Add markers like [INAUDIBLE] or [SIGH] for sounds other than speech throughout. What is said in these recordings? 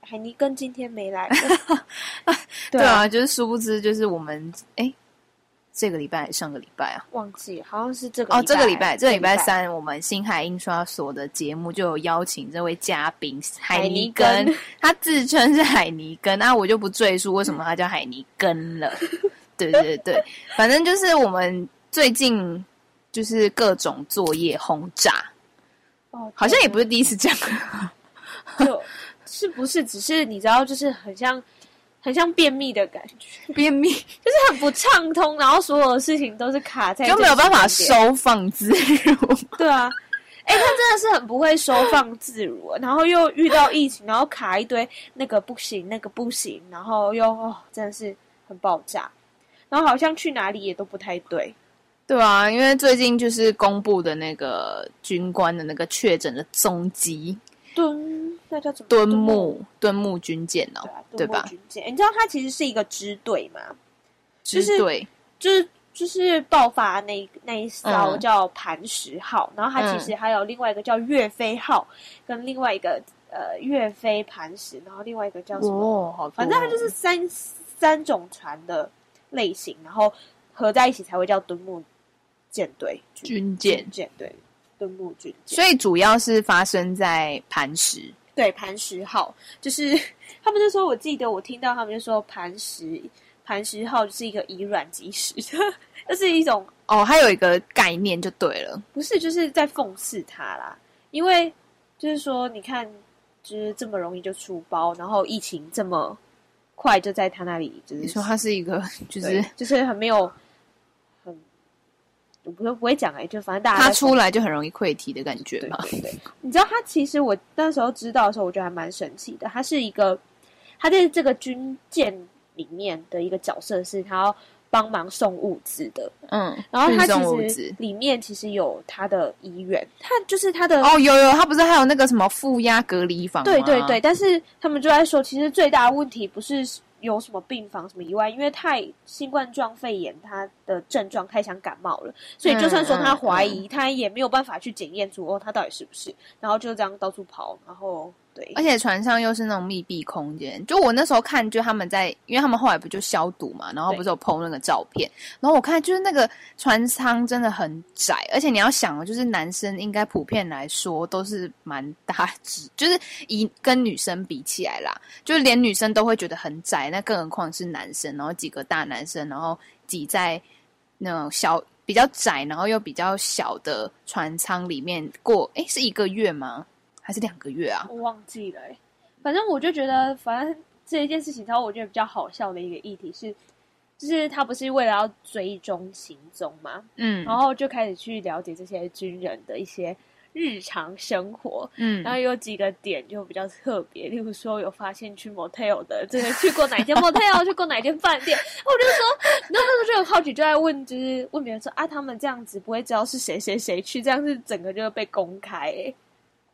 海海尼根今天没来，[LAUGHS] 对啊，就是殊不知，就是我们哎，这个礼拜上个礼拜啊，忘记好像是这个哦，这个礼拜，这个礼拜三，我们星海印刷所的节目就有邀请这位嘉宾海尼根，海尼根他自称是海尼根，那我就不赘述为什么他叫海尼根了。对对对，反正就是我们最近就是各种作业轰炸，哦，好像也不是第一次这样，[LAUGHS] 就是不是只是你知道，就是很像很像便秘的感觉，便秘 [LAUGHS] 就是很不畅通，然后所有的事情都是卡在，就没有办法收放自如。[LAUGHS] 对啊，哎、欸，他真的是很不会收放自如，然后又遇到疫情，然后卡一堆那个不行，那个不行，然后又哦，真的是很爆炸，然后好像去哪里也都不太对。对啊，因为最近就是公布的那个军官的那个确诊的踪迹。敦，那叫什么？敦睦，敦睦军舰哦，对吧？军舰，你知道它其实是一个支队吗？支队就是就是爆发那那一艘叫磐石号，然后它其实还有另外一个叫岳飞号，跟另外一个呃岳飞磐石，然后另外一个叫什么？哦，好，反正它就是三三种船的类型，然后合在一起才会叫敦睦舰队军舰舰队。敦睦军舰，所以主要是发生在磐石。对，磐石号就是 [LAUGHS] 他们那时候，我记得我听到他们就说磐石磐石号就是一个以卵击石，[LAUGHS] 这是一种哦，还有一个概念就对了，不是就是在讽刺他啦，因为就是说你看，就是这么容易就出包，然后疫情这么快就在他那里，就是说他是一个就是就是很没有。我不不会讲哎、欸，就反正大家他出来就很容易溃堤的感觉嘛。对，对，对，你知道他其实我那时候知道的时候，我觉得还蛮神奇的。他是一个，他在这个军舰里面的一个角色，是他要帮忙送物资的。嗯，然后他其实里面其实有他的医院，他就是他的哦，有有，他不是还有那个什么负压隔离房？对对对，但是他们就在说，其实最大的问题不是。有什么病房什么以外，因为太新冠状肺炎，他的症状太像感冒了，所以就算说他怀疑，嗯。嗯、他也没有办法去检验出哦，他到底是不是，然后就这样到处跑，然后对，而且船上又是那种密闭空间，就我那时候看，就他们在，因为他们后来不就消毒嘛，然后不是有 PO 那个照片，然后我看就是那个船舱真的很窄，而且你要想，就是男生应该普遍来说都是蛮大只，就是以跟女生比起来啦，就是连女生都会觉得很窄。那更何况是男生，然后几个大男生，然后挤在那种小比较窄，然后又比较小的船舱里面过，诶，是一个月吗？还是两个月啊？我忘记了，反正我就觉得，反正这一件事情，然后我觉得比较好笑的一个议题是，就是他不是为了要追踪行踪嘛，嗯，然后就开始去了解这些军人的一些。日常生活，嗯，然后有几个点就比较特别，例如说有发现去 motel 的，真的去过哪间 motel，[LAUGHS] 去过哪间饭店，我就说，然后那时候就很好奇，就在问，就是问别人说啊，他们这样子不会知道是谁谁谁去，这样是整个就会被公开，欸，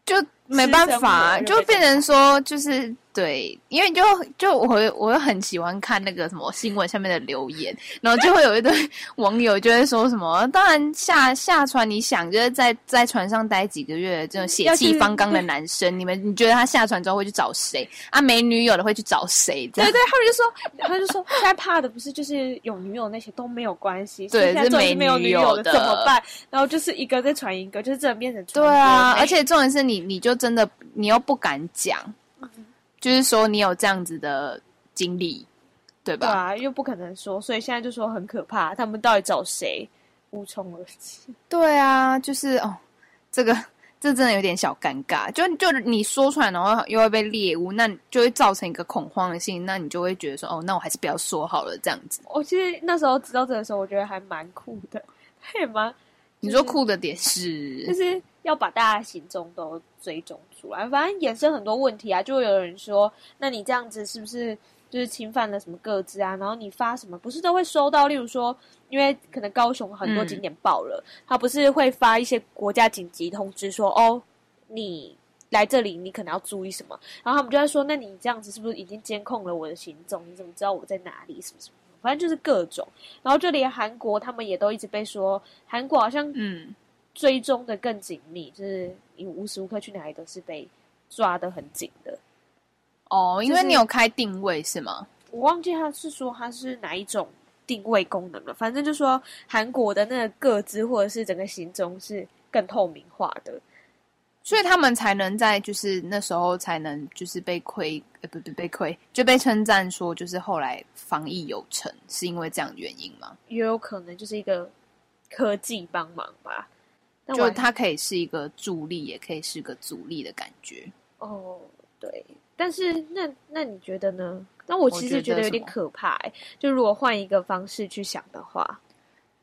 就没办法，就变成说就是。对，因为就就我我又很喜欢看那个什么新闻下面的留言，然后就会有一堆 [LAUGHS] 网友就会说什么，当然下下船你想就是在在船上待几个月这种血气方刚的男生，你们你觉得他下船之后会去找谁啊？没女友的会去找谁？对对，他们就说他就说现在怕的不是就是有女友那些都没有关系，对，是没没有女友的怎么办？然后就是一个在传一个，就是这变成对啊，而且重点是你你就真的你又不敢讲。就是说你有这样子的经历，对吧？对啊，又不可能说，所以现在就说很可怕。他们到底找谁？无从而知。[LAUGHS] 对啊，就是哦，这个这真的有点小尴尬。就就你说出来，然后又会被猎巫，那就会造成一个恐慌的心，那你就会觉得说，哦，那我还是不要说好了，这样子。我其实那时候知道这个时候，我觉得还蛮酷的，[LAUGHS] 也蛮。你说酷的点是，就是要把大家行踪都追踪出来，反正衍生很多问题啊。就会有人说，那你这样子是不是就是侵犯了什么各自啊，然后你发什么不是都会收到？例如说，因为可能高雄很多景点爆了，嗯、他不是会发一些国家紧急通知说，哦，你来这里你可能要注意什么？然后他们就在说，那你这样子是不是已经监控了我的行踪？你怎么知道我在哪里？什么什么？反正就是各种。然后就连韩国他们也都一直被说，韩国好像嗯追踪的更紧密，就是你无时无刻去哪里都是被抓的很紧的。哦，因为你有开定位是吗？我忘记他是说他是哪一种定位功能了。反正就说韩国的那个个资或者是整个行踪是更透明化的，所以他们才能在就是那时候才能就是被亏，呃，不不被亏，就被称赞说就是后来防疫有成，是因为这样的原因吗？也有可能就是一个科技帮忙吧，就它可以是一个助力，也可以是个阻力的感觉。哦，对。但是那那你觉得呢？那我其实觉得有点可怕欸。就如果换一个方式去想的话，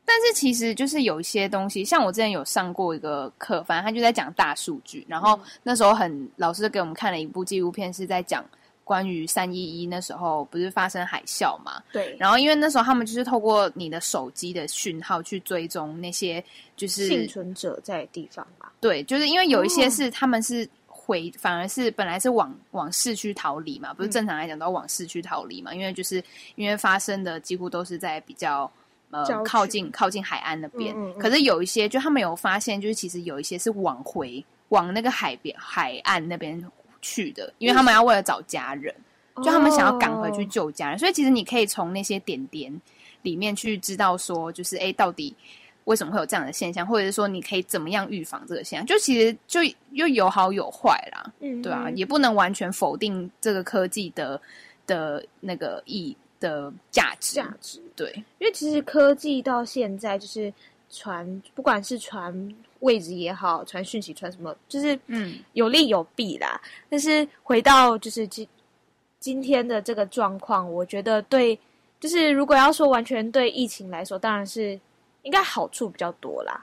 但是其实就是有一些东西，像我之前有上过一个课，反正他就在讲大数据。然后那时候很老师给我们看了一部纪录片，是在讲关于三一一那时候不是发生海啸嘛？对。然后因为那时候他们就是透过你的手机的讯号去追踪那些就是幸存者在的地方吧。对，就是因为有一些是他们是。回反而是本来是往往市区逃离嘛，不是正常来讲都要往市区逃离嘛？嗯、因为就是因为发生的几乎都是在比较呃靠近靠近海岸那边。嗯嗯嗯，可是有一些就他们有发现，就是其实有一些是往回往那个海边海岸那边去的，因为他们要为了找家人，嗯、就他们想要赶回去救家人。哦、所以其实你可以从那些点点里面去知道说，就是哎，到底。为什么会有这样的现象，或者是说你可以怎么样预防这个现象？就其实就又有好有坏啦，嗯，对啊，也不能完全否定这个科技的的那个意的价值价值。对，因为其实科技到现在就是传，不管是传位置也好，传讯息传什么，就是嗯有利有弊啦。嗯、但是回到就是今今天的这个状况，我觉得对，就是如果要说完全对疫情来说，当然是。应该好处比较多啦，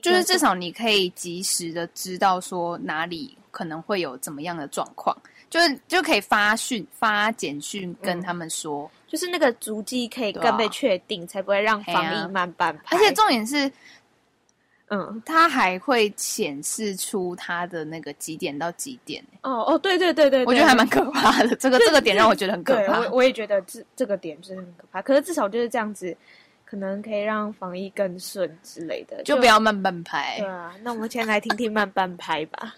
就是至少你可以及时的知道说哪里可能会有怎么样的状况，就是就可以发讯发简讯跟他们说，嗯、就是那个足迹可以更被确定，啊、才不会让防疫慢半拍。而且重点是，嗯，它还会显示出它的那个几点到几点。哦哦，对对对对，我觉得还蛮可怕的。这个这个点让我觉得很可怕。我我也觉得这这个点就是很可怕。可是至少就是这样子。可能可以让防疫更顺之类的，就，就不要慢半拍。对啊，那我们先来听听慢半拍吧。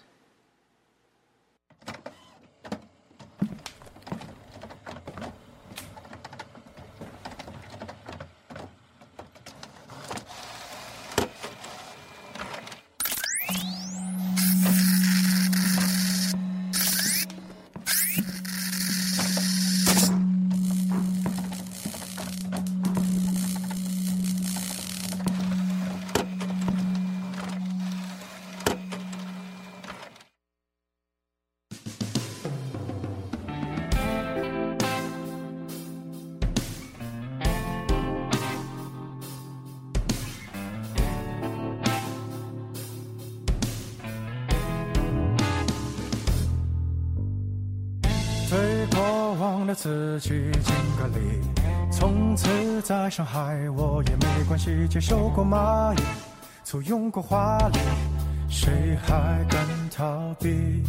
伤害我也没关系。接受过蚂蚁，簇拥过华丽，谁还敢逃避？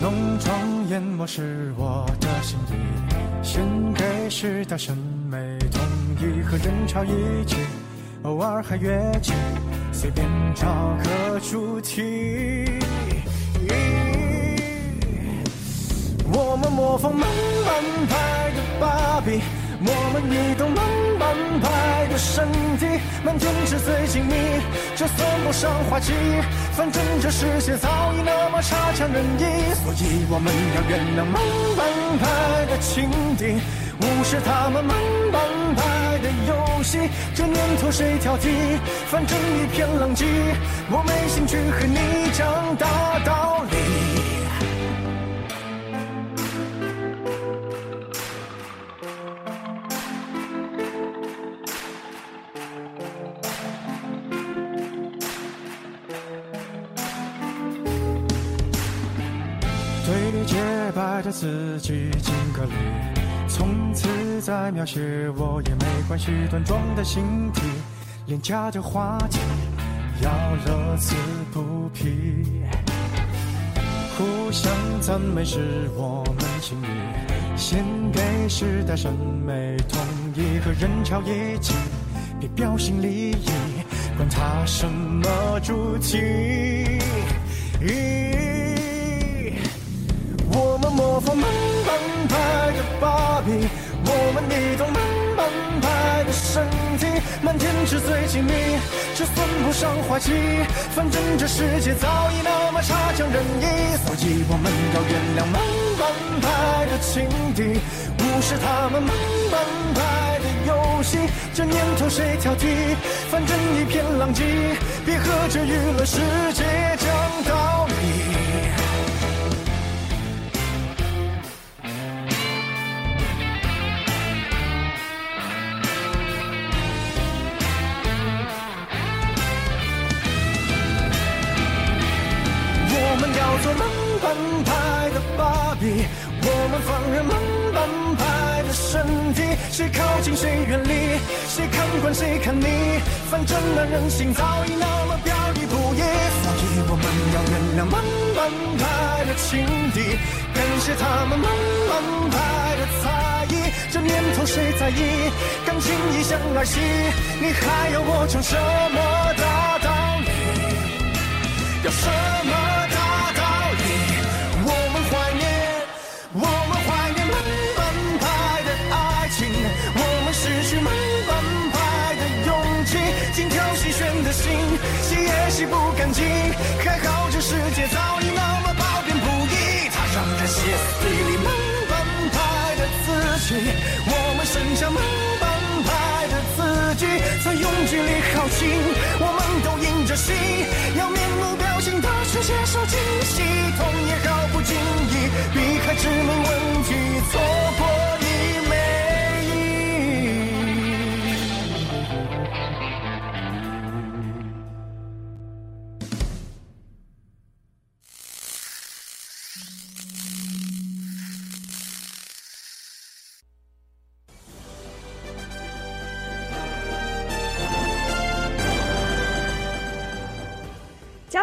浓妆艳抹是我的心意，献给时代审美统一，和人潮一起，偶尔还跃起，随便找个主题。我们模仿慢半拍的芭比，我们移动慢半拍的身体，满天纸醉金迷，这算不上滑稽。反正这世界早已那么差强人意，所以我们要原谅慢半拍的情敌，无视他们慢半拍的游戏。这年头谁挑剔？反正一片狼藉，我没兴趣和你讲大道理。败的自己敬个礼，从此再描写我也没关系。端庄的形体，廉价的话题，要乐此不疲。互相赞美是我们情谊，献给时代审美统一，和人潮一起，别标新立异，管他什么主题。我们模仿慢半拍的芭比，我们移动慢半拍的身体，满天纸醉金迷，这算不上滑稽。反正这世界早已那么差强人意，所以我们要原谅慢半拍的情敌，无视他们慢半拍的游戏。这年头谁挑剔？反正一片狼藉，别和这娱乐世界讲道理。我们要做慢半拍的芭比，我们放任慢半拍的身体，谁靠近谁远离，谁看惯谁看腻，反正男人心早已那么表里不一，所以我们要原谅慢半拍的情敌，感谢他们慢半拍的猜疑。这年头谁在意感情一厢而戏？你还要我讲什么大道理？要什么？情，我们都硬着心，要面无表情的去接受惊喜，痛也毫不经意，避开致命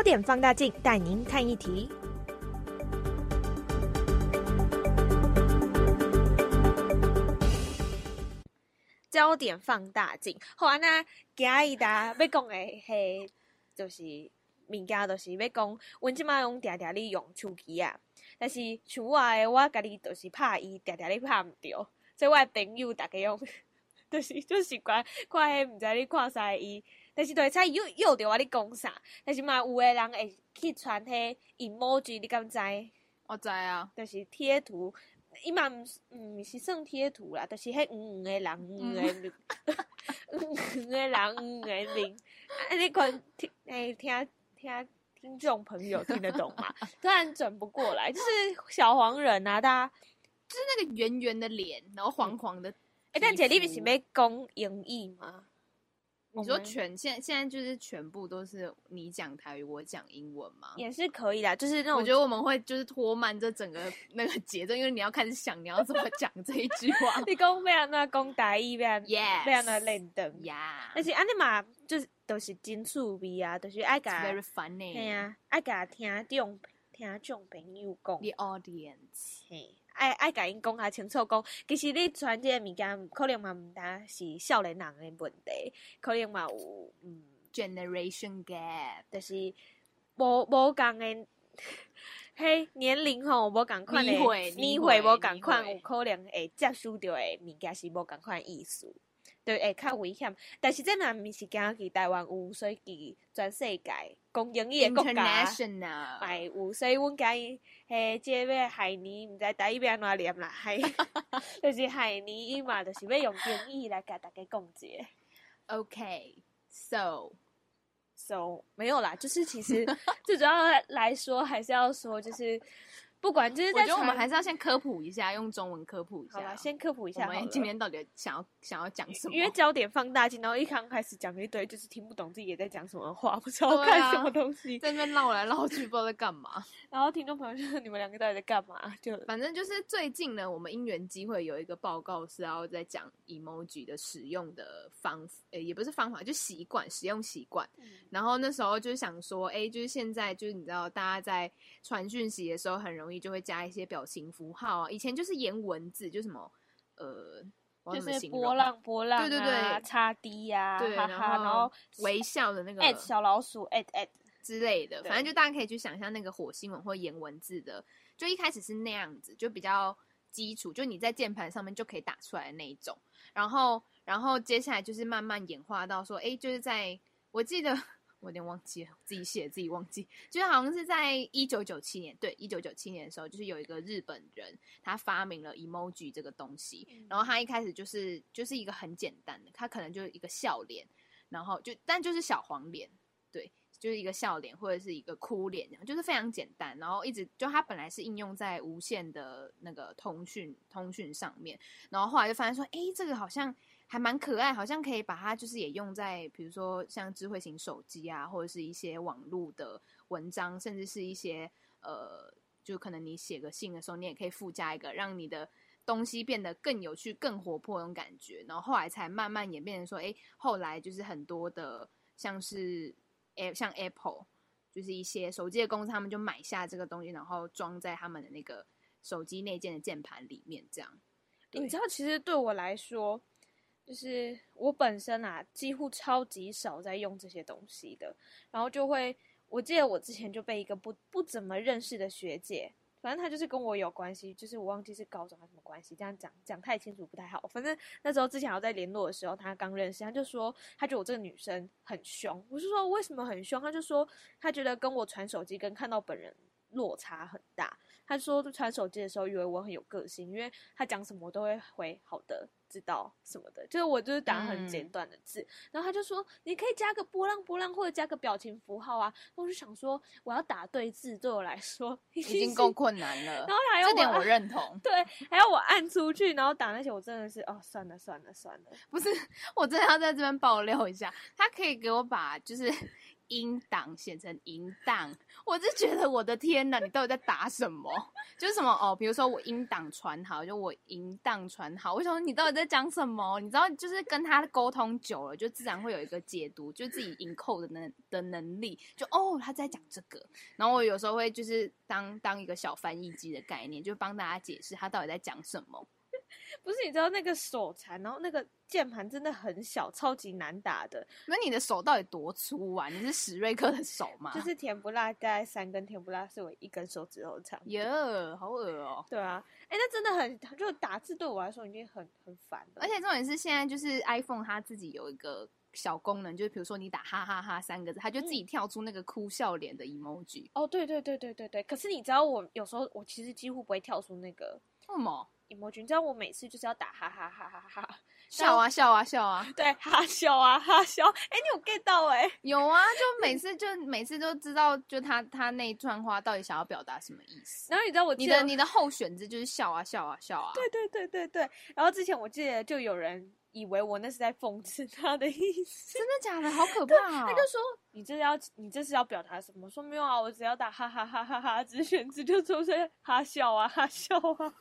焦点放大镜带您看一题。焦点放大镜，好啊，那今日大要讲的系，就是物件，就是要讲，阮即马用定定哩用手机啊，但是像我的，我家己就是拍伊，定定哩拍毋着，所以我的朋友逐个用，就是就习惯看迄毋知你看啥伊。但是对菜又又着我咧讲啥？但是嘛，有诶人会去传迄 emoji，你敢知？我知啊，就是贴图，伊嘛毋毋是算贴图啦，就是迄黄黄的人，黄黄的，黄黄的人，黄黄的脸。啊，你看听诶，听听听众朋友听得懂吗？[LAUGHS] 突然转不过来，就是小黄人啊，大家就是那个圆圆的脸，然后黄黄的。诶、欸，但姐你不是要讲英语吗？你说全现现在就是全部都是你讲台语，我讲英文吗？也是可以的，就是那种我觉得我们会就是拖慢这整个那个节奏，因为你要开始想你要怎么 [LAUGHS] 讲这一句话。你讲要安怎讲台语，要安，Yes，要安怎练等呀。而且安尼嘛，就是都是真趣味啊，都是爱甲，very funny，对啊，爱甲听众听众朋友讲，the audience，嘿。爱爱甲因讲较清楚，讲其实你传即个物件，可能嘛毋单是少年人的问题，可能嘛有嗯 generation gap，就是无无共的，嘿年龄吼无共款的，年岁无共款，有可能会接受到的物件是无共款意思。对，会较危险。但是这若毋是讲去台湾有，所以去全世界公英语的国家，哎有，所以阮讲伊嘿，即个要海尼，毋知台语要安怎念啦，[LAUGHS] 海，就是海尼伊嘛，就是要用英语来甲大家讲解。OK，so so 没有啦，就是其实最主要来说，还是要说，就是不管就是在，我觉得我们还是要先科普一下，用中文科普一下。好了，先科普一下。我们今天到底想要想要讲什么？因为焦点放大镜，然后一刚开始讲一堆，就是听不懂自己也在讲什么话，不知道看什么东西，啊、在那边绕来绕去，不知道在干嘛。[LAUGHS] 然后听众朋友就说：“你们两个到底在干嘛？”就反正就是最近呢，我们因缘机会有一个报告是要在讲 emoji 的使用的方，呃，也不是方法，就习惯使用习惯。嗯、然后那时候就是想说，哎，就是现在就是你知道，大家在传讯息的时候很容易就会加一些表情符号啊，以前就是言文字，就什么呃，就是波浪波浪、啊，对对对，叉 D 呀，对，然后然后微笑的那个小老鼠 at at 之类的，反正就大家可以去想象那个火星文或言文字的，就一开始是那样子，就比较基础，就你在键盘上面就可以打出来的那一种，然后然后接下来就是慢慢演化到说，哎，就是在我记得。我有点忘记了，自己写自己忘记，就是好像是在一九九七年，对，一九九七年的时候，就是有一个日本人，他发明了 emoji 这个东西，嗯、然后他一开始就是就是一个很简单的，他可能就是一个笑脸，然后就但就是小黄脸，对，就是一个笑脸或者是一个哭脸，就是非常简单，然后一直就他本来是应用在无线的那个通讯通讯上面，然后后来就发现说，哎，这个好像。还蛮可爱，好像可以把它就是也用在比如说像智慧型手机啊，或者是一些网络的文章，甚至是一些呃，就可能你写个信的时候，你也可以附加一个，让你的东西变得更有趣、更活泼那种感觉。然后后来才慢慢演变成说，哎，后来就是很多的像是像 Apple，就是一些手机的公司，他们就买下这个东西，然后装在他们的那个手机内建的键盘里面，这样。你知道，其实对我来说。就是我本身啊，几乎超级少在用这些东西的，然后就会，我记得我之前就被一个不不怎么认识的学姐，反正她就是跟我有关系，就是我忘记是高中还是什么关系，这样讲讲太清楚不太好。反正那时候之前还在联络的时候，她刚认识，她就说她觉得我这个女生很凶，我就说为什么很凶？她就说她觉得跟我传手机跟看到本人落差很大。她说传手机的时候以为我很有个性，因为他讲什么我都会回好的。知道什么的，就是我就是打很简短的字，嗯、然后他就说你可以加个波浪波浪或者加个表情符号啊。我就想说我要打对字对我来说已经够困难了，然后还要这点我认同，对，还要我按出去，然后打那些我真的是哦算了算了算了，不是 [LAUGHS] 我真的要在这边爆料一下，他可以给我把就是。音档写成淫荡，我就觉得我的天哪，你到底在打什么？就是什么哦，比如说我音档传好，就我淫荡传好，为什么你到底在讲什么？你知道，就是跟他沟通久了，就自然会有一个解读，就自己 encode 的能的能力，就哦他在讲这个，然后我有时候会就是当当一个小翻译机的概念，就帮大家解释他到底在讲什么。不是，你知道那个手残，然后那个键盘真的很小，超级难打的。那你的手到底多粗啊？你是史瑞克的手吗？[LAUGHS] 就是甜不辣，大概三根甜不辣是我一根手指头长。耶，好恶哦、喔。对啊，哎、欸，那真的很，就打字对我来说已经很很烦了。而且重点是现在就是 iPhone 它自己有一个小功能，就是比如说你打哈哈哈三个字，它就自己跳出那个哭笑脸的 emoji。哦，对对对对对对。可是你知道我有时候我其实几乎不会跳出那个。为什么？你知道我每次就是要打哈哈哈哈哈哈笑啊笑啊笑啊，对，哈笑啊哈笑。哎，你有 get 到哎？有啊，就每次就每次都知道，就他他那一串话到底想要表达什么意思。然后你知道我你的你的候选字就是笑啊笑啊笑啊。对对对对对。然后之前我记得就有人以为我那是在讽刺他的意思，真的假的？好可 [LAUGHS] 怕啊！他就说你这是要你这是要表达什么？说没有啊，我只要打哈哈哈哈哈，只选字就出现哈笑啊哈笑啊。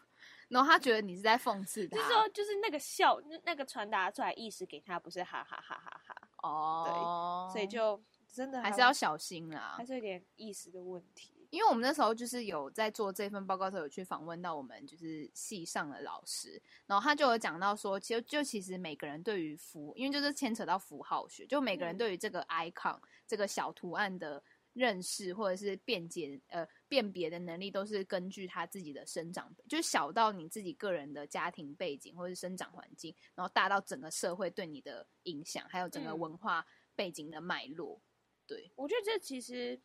然后他觉得你是在讽刺他，就是说，就是那个笑，那那个传达出来意思给他不是哈哈哈哈哈。哦，对，所以就真的还是要小心啦，还是有点意思的问题。因为我们那时候就是有在做这份报告的时候，有去访问到我们就是系上的老师，然后他就有讲到说，其实就其实每个人对于符，因为就是牵扯到符号学，就每个人对于这个 icon、嗯、这个小图案的。认识或者是辩解呃辨别的能力，都是根据他自己的生长，就是小到你自己个人的家庭背景或者是生长环境，然后大到整个社会对你的影响，还有整个文化背景的脉络。对，我觉得这其实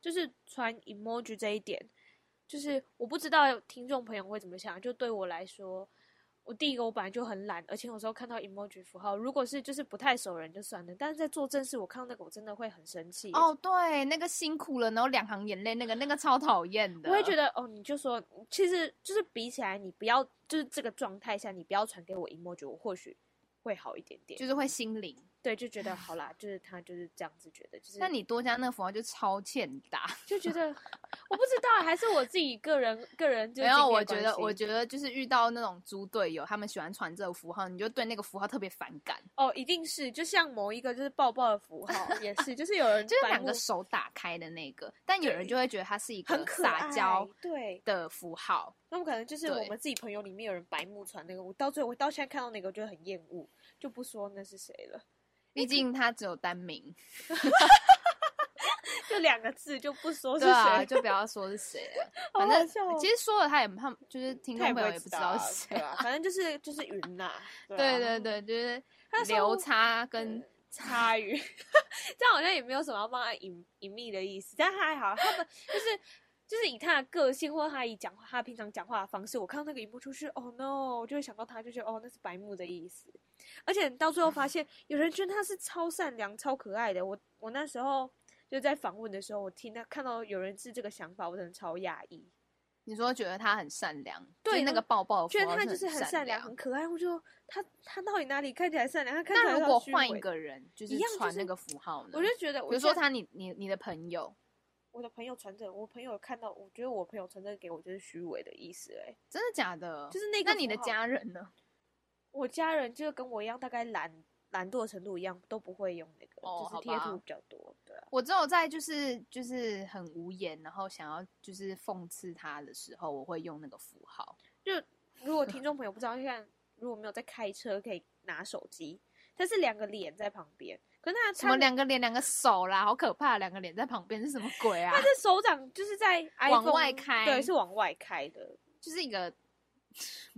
就是传 emoji 这一点，就是我不知道听众朋友会怎么想，就对我来说。我第一个我本来就很懒，而且有时候看到 emoji 符号，如果是就是不太熟人就算了，但是在做正事，我看到那个我真的会很生气。哦，对，那个辛苦了，然后两行眼泪，那个那个超讨厌的。我会觉得，哦，你就说，其实就是比起来，你不要就是这个状态下，你不要传给我 emoji，我或许会好一点点，就是会心灵。对，就觉得好啦，就是他就是这样子觉得，就是。那你多加那个符号就超欠打，就觉得我不知道，还是我自己个人个人就。没有，我觉得我觉得就是遇到那种猪队友，他们喜欢传这个符号，你就对那个符号特别反感。哦，一定是，就像某一个就是抱抱的符号，[LAUGHS] 也是，就是有人就是两个手打开的那个，但有人就会觉得它是一个撒娇对的符号。那么可能就是我们自己朋友里面有人白目传那个，我到最后我到现在看到那个，我觉得很厌恶，就不说那是谁了。毕竟他只有单名，[LAUGHS] 就两个字就不说是谁，啊，就不要说是谁了。[LAUGHS] 反正其实说了他也他就是听众朋友也不知道是谁，啊，反正就是就是云呐，[LAUGHS] 啊。对对对，就是流差跟差云，这样好像也没有什么要帮他隐隐秘的意思，但他还好，他们就是。就是以他的个性，或他以讲话，他平常讲话的方式，我看到那个一幕出去，哦 no，我就会想到他，就觉得哦，那是白目的意思。而且到最后发现，有人觉得他是超善良、超可爱的。我我那时候就在访问的时候，我听他看到有人是这个想法，我真的超讶异。你说觉得他很善良，对那个抱抱，觉得他就是很善良、很可爱。我就他他到底哪里看起来善良？他看起来那如果换一个人，就是传那个符号呢？我就觉得，比如说他，你你你的朋友。我的朋友传真，我朋友看到，我觉得我朋友传真给我就是虚伪的意思，哎，真的假的？就是那个。那你的家人呢？[LAUGHS] 我家人就跟我一样，大概懒懒惰程度一样，都不会用那个，哦、就是贴图比较多。对啊，我只有在就是就是很无言，然后想要就是讽刺他的时候，我会用那个符号。就如果听众朋友不知道，[LAUGHS] 就看如果没有在开车，可以拿手机，但是两个脸在旁边。可是他什么两个脸两个手啦，好可怕！两个脸在旁边是什么鬼啊？他的手掌就是在往外开，对，是往外开的，就是一个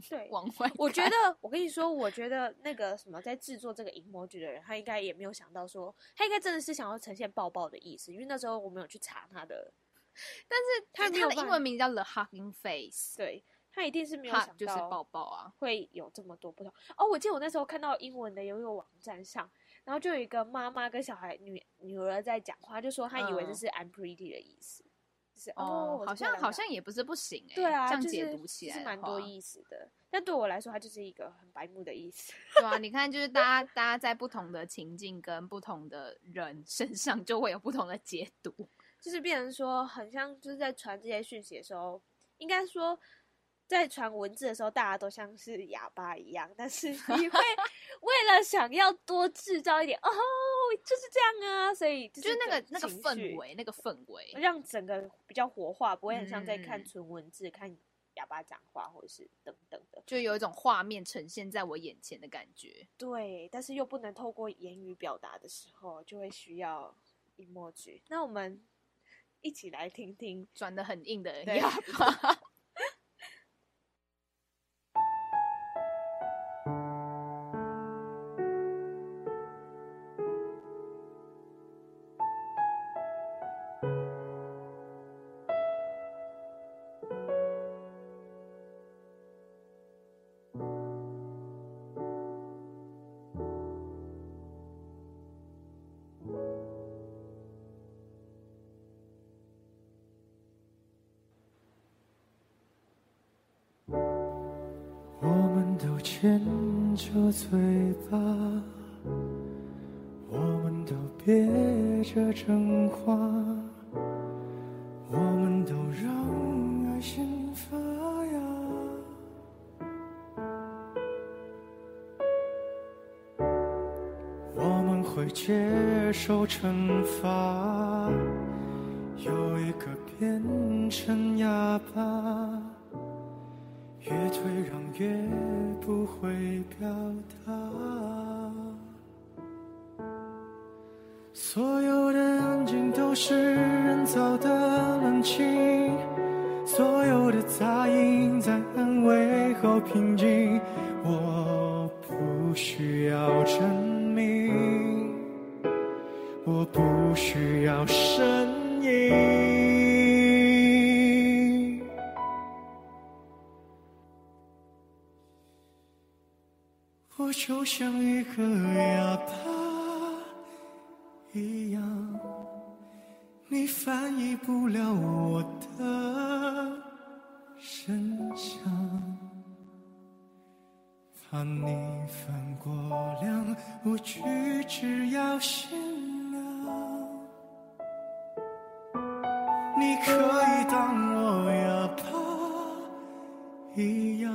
对 [LAUGHS] 往外。我觉得，我跟你说，我觉得那个什么在制作这个 emoji 的人，他应该也没有想到说，他应该真的是想要呈现抱抱的意思，因为那时候我没有去查他的，但是他他的英文名叫 The Hugging Face，对。他一定是没有想到就是抱抱啊，会有这么多不同哦。我记得我那时候看到英文的有一个网站上，然后就有一个妈妈跟小孩女女儿在讲话，就说她以为这是 I'm pretty 的意思，嗯、就是哦，好像好像也不是不行哎、欸，对啊，这样解读起来是蛮多意思的。但对我来说，它就是一个很白目的意思。[LAUGHS] 对啊，你看，就是大家大家在不同的情境跟不同的人身上，就会有不同的解读，就是变成说，很像就是在传这些讯息的时候，应该说。在传文字的时候，大家都像是哑巴一样，但是你会 [LAUGHS] 为了想要多制造一点哦，就是这样啊，所以就是，那个那个氛围，那个氛围让整个比较活化，不会很像在看纯文字、嗯、看哑巴讲话或者是等等的，就有一种画面呈现在我眼前的感觉。对，但是又不能透过言语表达的时候，就会需要 emoji。那我们一起来听听转的很硬的哑巴。着真话，平静。我不需要证明，我不需要声音。我就像一个哑巴一样，你翻译不了我过量，我举止要限量。你可以当我哑巴一样。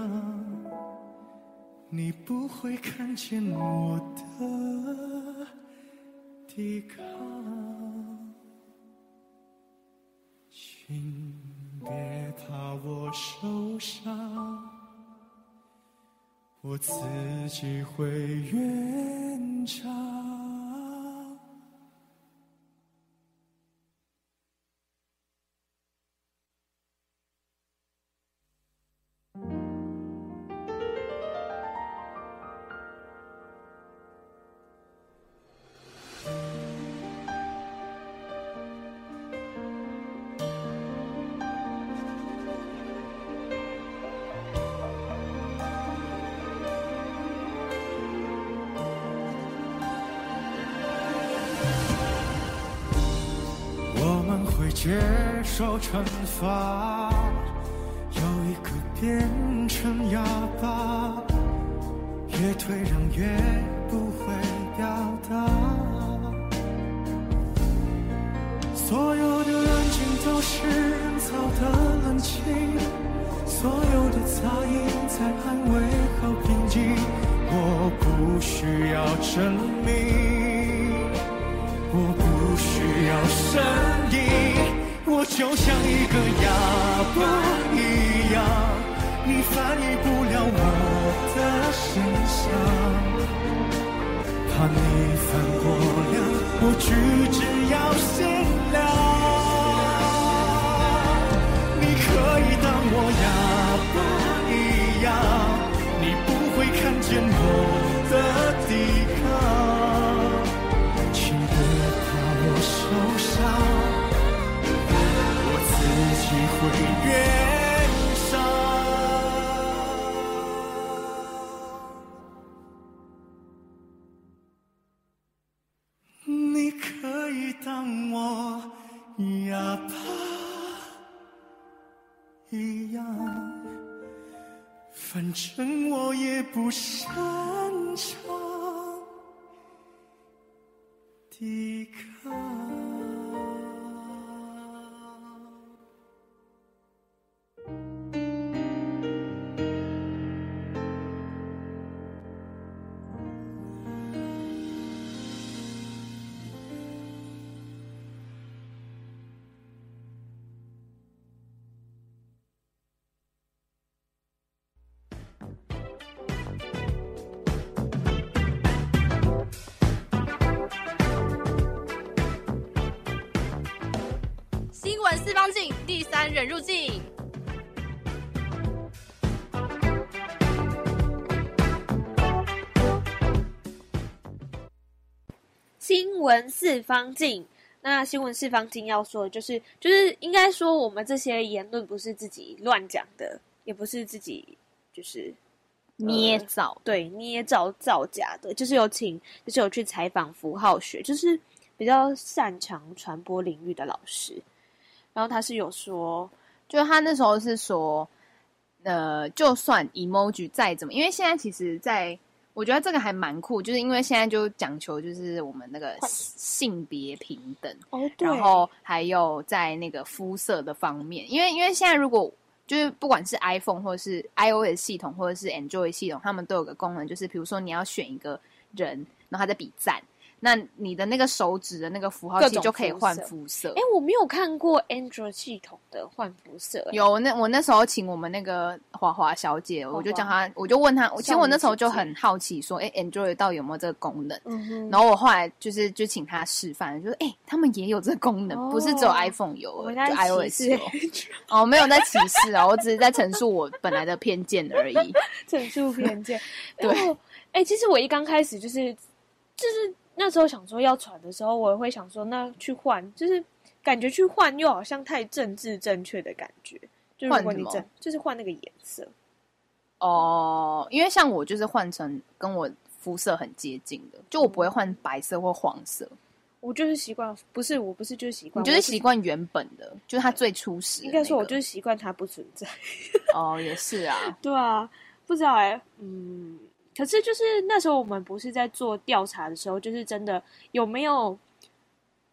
你不会看见我的抵抗，请别怕我受伤，我自己会圆场。惩罚，有一个变成哑巴，越退让越不会表达。所有的安静都是人造的冷清，所有的杂音在安慰和平静。我不需要证明，我不需要声音。就像一个哑巴一样，你翻译不了我的声响，怕你翻过量，我举止要限量。你可以当我哑巴一样，你不会看见我的底会圆上，你可以当我哑巴一样，反正我也不擅长抵抗。四方镜第三人入境，新闻四方镜。那新闻四方镜要说的就是，就是应该说我们这些言论不是自己乱讲的，也不是自己就是捏造，呃、对，捏造造假的，就是有请，就是有去采访符号学，就是比较擅长传播领域的老师。然后他是有说，就他那时候是说，呃，就算 emoji 再怎么，因为现在其实在，在我觉得这个还蛮酷，就是因为现在就讲求就是我们那个性别平等，哦，对然后还有在那个肤色的方面，因为因为现在如果就是不管是 iPhone 或者是 iOS 系统或者是 Android 系统，他们都有个功能，就是比如说你要选一个人，然后他在比赞。那你的那个手指的那个符号器就可以换肤色。哎，我没有看过 Android 系统的换肤色。有，那我那时候请我们那个华华小姐，我就叫她，我就问她，其实我那时候就很好奇，说，哎，Android 到底有没有这个功能？然后我后来就是就请她示范，就说，哎，他们也有这个功能，不是只有 iPhone 有，就 iOS 有。[LAUGHS] 哦，没有在歧视啊，我只是在陈述我本来的偏见而已。[LAUGHS] 陈述偏见。[LAUGHS] 对。哎，其实我一刚开始就是就是。那时候想说要传的时候，我也会想说，那去换，就是感觉去换又好像太政治正确的感觉。就如果你真就是换那个颜色，哦，因为像我就是换成跟我肤色很接近的，就我不会换白色或黄色。我就是习惯，不是我不是就是习惯，你就是习惯原本的，是就是它最初始、那个。应该说，我就是习惯它不存在。哦，也是啊，[LAUGHS] 对啊，不知道哎、欸，嗯，可是就是那时候我们不是在做调查的时候，就是真的有没有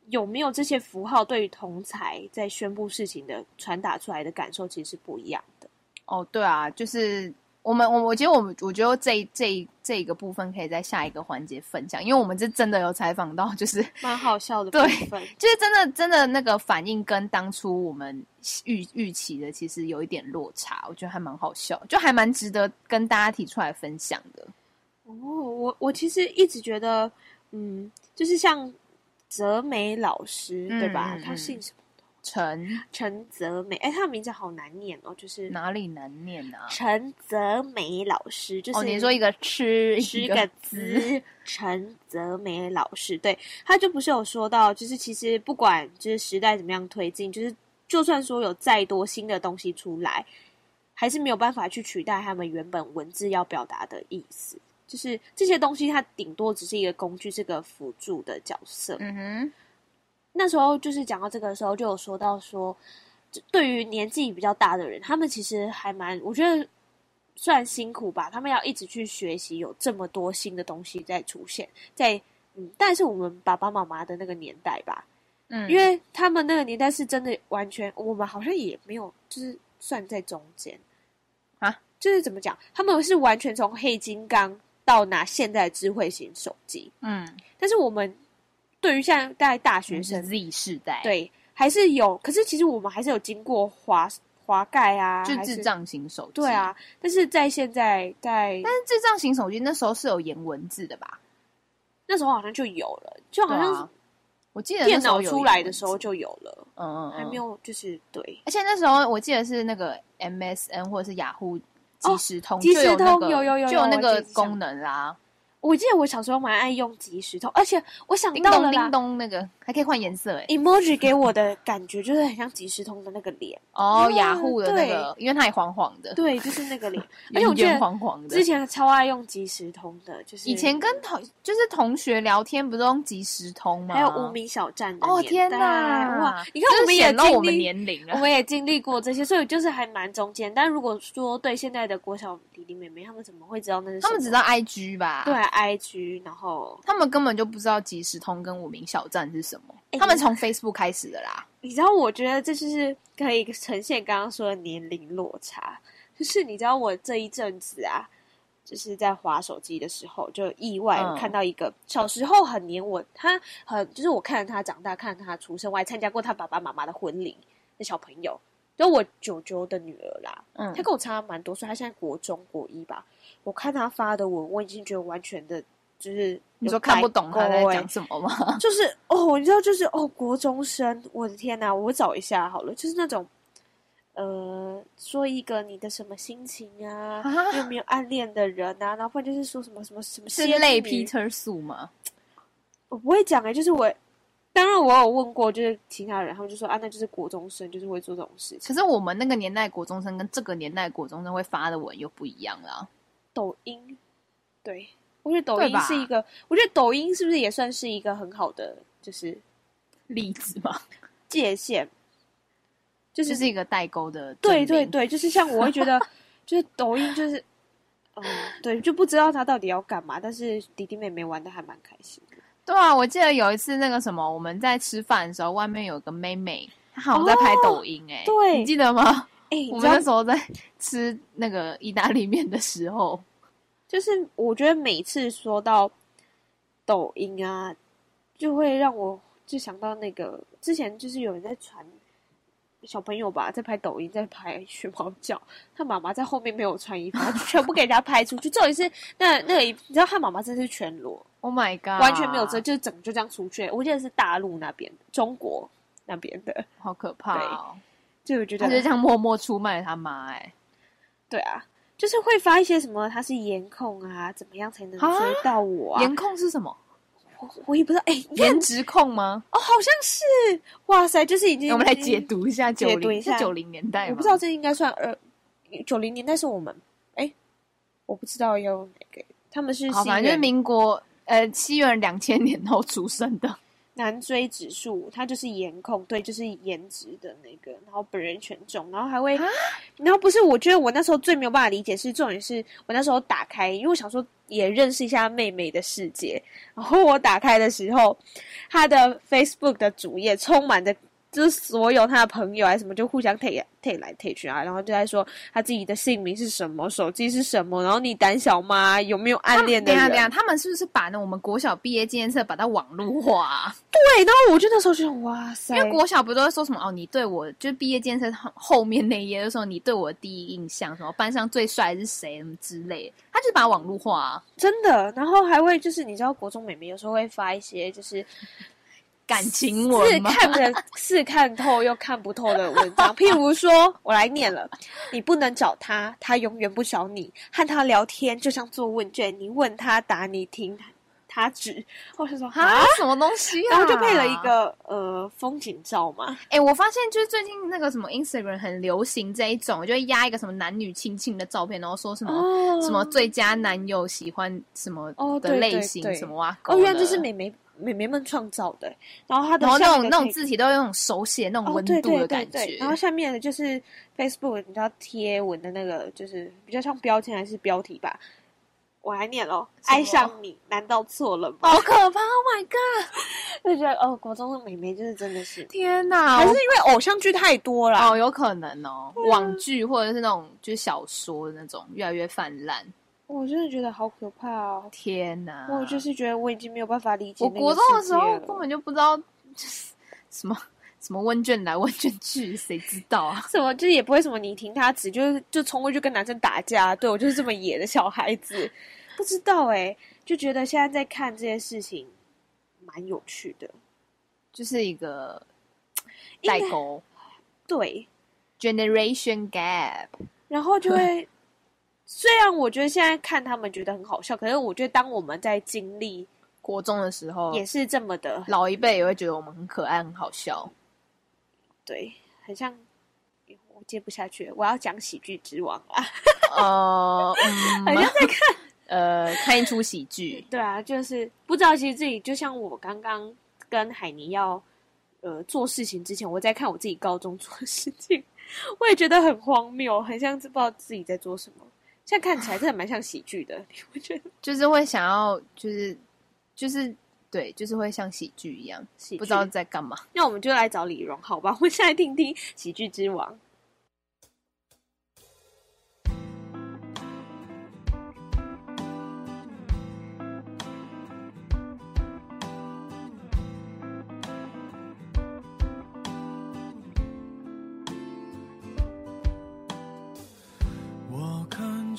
有没有这些符号对于同才在宣布事情的传达出来的感受，其实是不一样的。哦，对啊，就是。我们我我觉得我们我觉得这这这一个部分可以在下一个环节分享，因为我们这真的有采访到，就是蛮好笑的部分，对，就是真的真的那个反应跟当初我们预预期的其实有一点落差，我觉得还蛮好笑，就还蛮值得跟大家提出来分享的。哦，我我其实一直觉得，嗯，就是像泽美老师，嗯、对吧？他姓什么？陈陈泽美，哎，他的名字好难念哦，就是哪里难念呢、啊？陈泽美老师，就是哦，你说一个吃一个字，陈泽美老师，对，他就不是有说到，就是其实不管就是时代怎么样推进，就是就算说有再多新的东西出来，还是没有办法去取代他们原本文字要表达的意思，就是这些东西它顶多只是一个工具，是个辅助的角色。嗯哼。那时候就是讲到这个的时候，就有说到说，对于年纪比较大的人，他们其实还蛮，我觉得算辛苦吧。他们要一直去学习，有这么多新的东西在出现，在嗯，但是我们爸爸妈妈的那个年代吧，嗯，因为他们那个年代是真的完全，我们好像也没有，就是算在中间啊，就是怎么讲，他们是完全从黑金刚到拿现在智慧型手机，嗯，但是我们。对于现在大学生 Z 世代，对，还是有。可是其实我们还是有经过滑滑盖啊，就智障型手机。对啊，但是在现在在，但是智障型手机那时候是有颜文字的吧？那时候好像就有了，就好像、啊、我记得电脑出来的时候就有了。嗯还没有就是对。而且那时候我记得是那个 MSN 或者是雅虎即时通，即时通有有有有就有那个功能啦。我记得我小时候蛮爱用即时通，而且我想到了叮咚叮咚那个还可以换颜色诶。emoji 给我的感觉就是很像即时通的那个脸哦，雅虎的那个，因为它也黄黄的，对，就是那个脸，[LAUGHS] 而且我觉得黄黄的。之前超爱用即时通的，就是以前跟同就是同学聊天不是用即时通吗？还有无名小站的哦天哪哇！你看我们也经历我们年龄了，我们也经历过这些，所以就是还蛮中间。但如果说对现在的国小弟弟妹妹，他们怎么会知道那是？他们只知道 IG 吧？对，IG。然后他们根本就不知道即时通跟无名小站是什么，欸、他们从 Facebook 开始的啦。你知道，我觉得这就是可以呈现刚刚说的年龄落差。就是你知道，我这一阵子啊，就是在滑手机的时候，就意外看到一个小时候很黏我，他很就是我看着他长大，看着他出生，我还参加过他爸爸妈妈的婚礼的小朋友，就我舅舅的女儿啦。嗯，他跟我差蛮多岁，他现在国中国一吧。我看他发的文，我已经觉得完全的。就是你说看不懂他在讲什么吗？[LAUGHS] 就是哦，你知道，就是哦，国中生，我的天哪！我找一下好了，就是那种，呃，说一个你的什么心情啊？啊有没有暗恋的人啊？然后就是说什么什么什么，是类 Peter 素吗？[TSK] 我不会讲哎、欸，就是我，当然我有问过，就是其他人，他们就说啊，那就是国中生，就是会做这种事情。可是我们那个年代国中生跟这个年代国中生会发的文又不一样了。抖音，对。我觉得抖音是一个，我觉得抖音是不是也算是一个很好的就是例子嘛？界限就是、就是一个代沟的，对对对，就是像我会觉得，就是抖音就是，嗯，对，就不知道他到底要干嘛，但是弟弟妹妹玩的还蛮开心的。对啊，我记得有一次那个什么，我们在吃饭的时候，外面有个妹妹，她好像在拍抖音、欸，哎、哦，对，你记得吗？哎、欸，我们那时候在 [LAUGHS] 吃那个意大利面的时候。就是我觉得每次说到抖音啊，就会让我就想到那个之前就是有人在传小朋友吧，在拍抖音，在拍学猫叫，他妈妈在后面没有穿衣服，全部给人家拍出去。[LAUGHS] 这一次那那个，你知道他妈妈真是全裸，Oh my god，完全没有遮，就是整个就这样出去。我记得是大陆那边，中国那边的，好可怕哦！就我觉得他就这样默默出卖他妈，哎，对啊。就是会发一些什么，他是颜控啊，怎么样才能追到我啊？颜控是什么？我我也不知道。哎，颜值控吗？哦，好像是。哇塞，就是已经。我们来解读一下，九零是九零年代。我不知道这应该算二九零年代是我们哎我不知道有哪个，他们是好，反正就是民国呃西元两千年后出生的。男追指数，他就是颜控，对，就是颜值的那个，然后本人权重，然后还会，然后不是，我觉得我那时候最没有办法理解是重点是我那时候打开，因为我想说也认识一下妹妹的世界，然后我打开的时候，他的 Facebook 的主页充满着。就是所有他的朋友还是什么，就互相推推来推去啊，然后就在说他自己的姓名是什么，手机是什么，然后你胆小吗？有没有暗恋的人？等下等下，他们是不是把那我们国小毕业纪念册把它网络化啊？对，然后我就那时候就哇塞，因为国小不都会说什么哦，你对我就是毕业纪念册后面那一页的时候，你对我的第一印象什么班上最帅是谁什么之类的，他就是把它网络化啊，真的，然后还会就是你知道国中美眉有时候会发一些就是。感情文是看不是看透又看不透的文章，[LAUGHS] 譬如说，我来念了：你不能找他，他永远不找你；和他聊天就像做问卷，你问他答，你听他指。我是说啊，什么东西啊？然后就配了一个呃风景照嘛。哎、欸，我发现就是最近那个什么 Instagram 很流行这一种，就会压一个什么男女亲亲的照片，然后说什么、哦、什么最佳男友喜欢什么的类型，哦、对对对什么哇？哦，原来这是美眉。美眉们创造的，然后它的然后那种那种字体都有那种手写那种温度的感觉，哦对对对对，然后下面的就是 Facebook 你知道贴文的那个，就是比较像标签还是标题吧？我来念喽，爱上你难道错了吗？好可怕！Oh my god！[LAUGHS] 就觉得哦，国中的美眉就是真的是 [LAUGHS] 天哪，还是因为偶像剧太多了哦，有可能哦，嗯、网剧或者是那种就是小说的那种越来越泛滥。我真的觉得好可怕哦！天哪，我就是觉得我已经没有办法理解。我国中的时候根本就不知道就是什么什么问卷来问卷去，谁知道啊？什么就是也不会什么你听他指，就是就冲过去跟男生打架。对，我就是这么野的小孩子，不知道哎、欸，就觉得现在在看这些事情蛮有趣的，就是一个代沟，对，generation gap，然后就会。虽然我觉得现在看他们觉得很好笑，可是我觉得当我们在经历国中的时候，也是这么的。老一辈也会觉得我们很可爱、很好笑。对，很像我接不下去，我要讲喜剧之王啊！呃，[LAUGHS] 嗯、好像在看 [LAUGHS] 呃看一出喜剧。对啊，就是不知道其实自己就像我刚刚跟海尼要呃做事情之前，我在看我自己高中做的事情，[LAUGHS] 我也觉得很荒谬，很像不知道自己在做什么。现在看起来真的蛮像喜剧的，[LAUGHS] 你会觉得就是会想要，就是就是对，就是会像喜剧一样，喜不知道在干嘛。那我们就来找李荣，好吧？我们现在听听喜剧之王。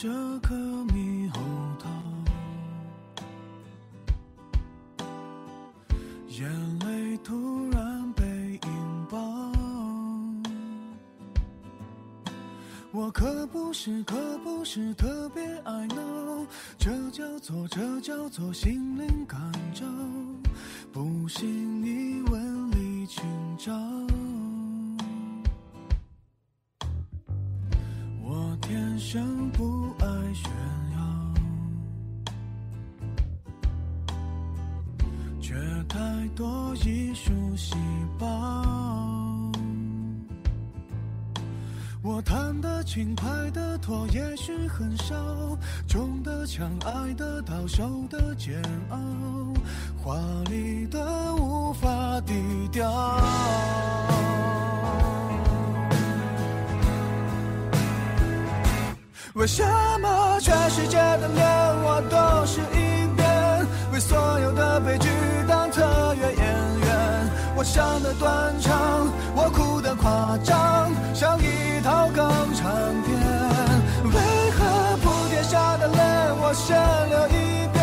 这颗猕猴桃，眼泪突然被引爆。我可不是，可不是特别爱闹，这叫做，这叫做心灵感召。不信你问李清照。细胞。我弹得轻，拍得拖，也许很少，中的枪，爱的到受的煎熬，华丽的无法低调。为什么全世界的脸我都是一遍？为所有的悲？我唱得断肠，我哭的夸张，像一套港产片。为何铺天下的泪我先流一遍？